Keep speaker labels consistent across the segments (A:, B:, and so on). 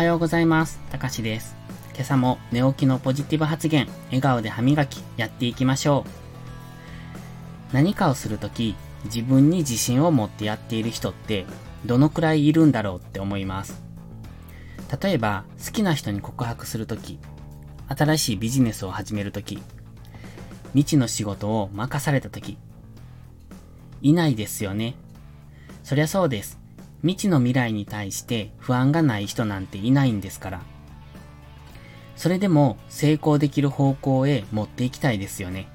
A: はようございます。たかしです。今朝も寝起きのポジティブ発言、笑顔で歯磨き、やっていきましょう。何かをするとき、自分に自信を持ってやっている人って、どのくらいいるんだろうって思います。例えば、好きな人に告白するとき、新しいビジネスを始めるとき、未知の仕事を任されたとき、いないですよね。そりゃそうです。未知の未来に対して不安がない人なんていないんですから。それでも成功できる方向へ持っていきたいですよね。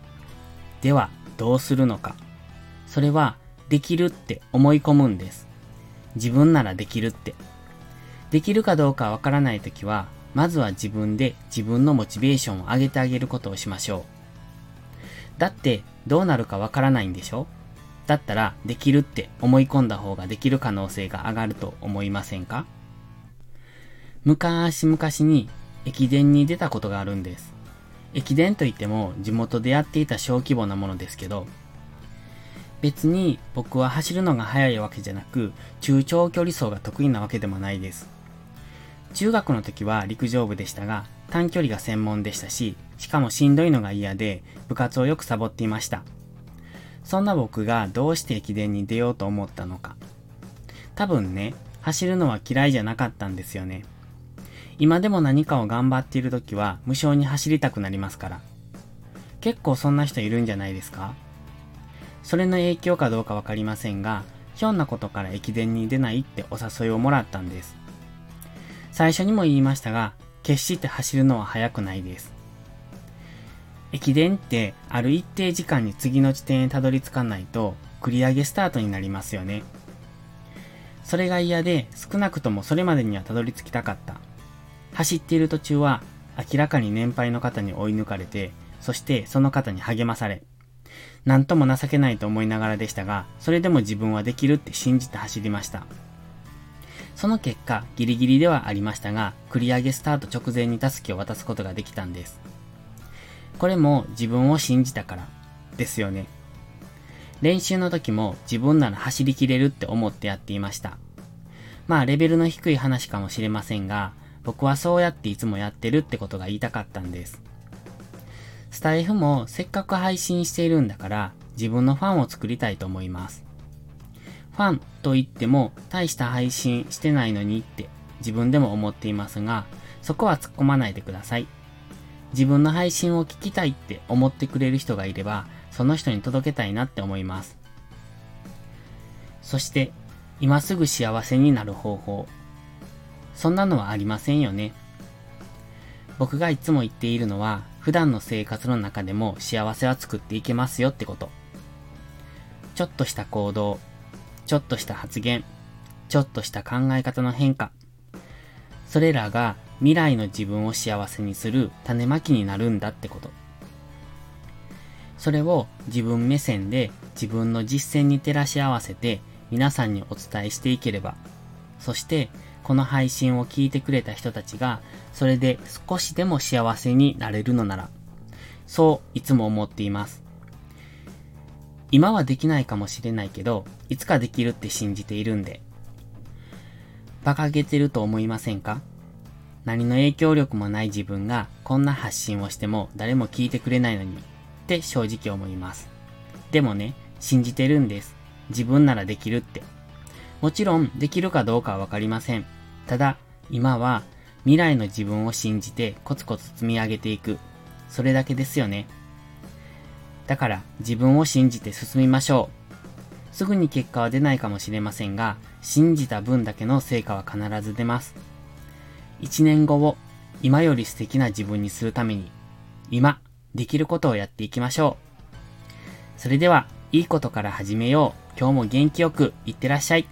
A: では、どうするのか。それは、できるって思い込むんです。自分ならできるって。できるかどうかわからないときは、まずは自分で自分のモチベーションを上げてあげることをしましょう。だって、どうなるかわからないんでしょ？だったらできるって思い込んだ方ができる可能性が上がると思いませんか？昔々に駅伝に出たことがあるんです。駅伝といっても地元でやっていた小規模なものですけど、別に僕は走るのが速いわけじゃなく、中長距離走が得意なわけでもないです。中学の時は陸上部でしたが、短距離が専門でしたし、しかもしんどいのが嫌で、部活をよくサボっていました。そんな僕がどうして駅伝に出ようと思ったのか。多分ね、走るのは嫌いじゃなかったんですよね。今でも何かを頑張っている時は無償に走りたくなりますから。結構そんな人いるんじゃないですか？それの影響かどうかわかりませんが、ひょんなことから駅伝に出ないってお誘いをもらったんです。最初にも言いましたが、決して走るのは速くないです。駅伝ってある一定時間に次の地点へたどり着かないと繰り上げスタートになりますよね。それが嫌で少なくともそれまでにはたどり着きたかった。走っている途中は明らかに年配の方に追い抜かれて、そしてその方に励まされ、なんとも情けないと思いながらでしたが、それでも自分はできるって信じて走りました。その結果、ギリギリではありましたが、繰り上げスタート直前にタスキを渡すことができたんです。これも自分を信じたからですよね。練習の時も自分なら走りきれるって思ってやっていました。まあレベルの低い話かもしれませんが、僕はそうやっていつもやってるってことが言いたかったんです。スタイフもせっかく配信しているんだから自分のファンを作りたいと思います。ファンと言っても大した配信してないのにって自分でも思っていますが、そこは突っ込まないでください。自分の配信を聞きたいって思ってくれる人がいれば、その人に届けたいなって思います。そして、今すぐ幸せになる方法。そんなのはありませんよね。僕がいつも言っているのは、普段の生活の中でも幸せは作っていけますよってこと。ちょっとした行動、ちょっとした発言、ちょっとした考え方の変化。それらが未来の自分を幸せにする種まきになるんだってこと。それを自分目線で自分の実践に照らし合わせて皆さんにお伝えしていければ、そしてこの配信を聞いてくれた人たちがそれで少しでも幸せになれるのなら、そういつも思っています。今はできないかもしれないけど、いつかできるって信じているんで。馬鹿げてると思いませんか？何の影響力もない自分がこんな発信をしても誰も聞いてくれないのにって正直思います。でもね、信じてるんです。自分ならできるって。もちろんできるかどうかはわかりません。ただ、今は未来の自分を信じてコツコツ積み上げていく。それだけですよね。だから自分を信じて進みましょう。すぐに結果は出ないかもしれませんが、信じた分だけの成果は必ず出ます。1年後を今より素敵な自分にするために、今、できることをやっていきましょう。それでは、いいことから始めよう。今日も元気よくいってらっしゃい。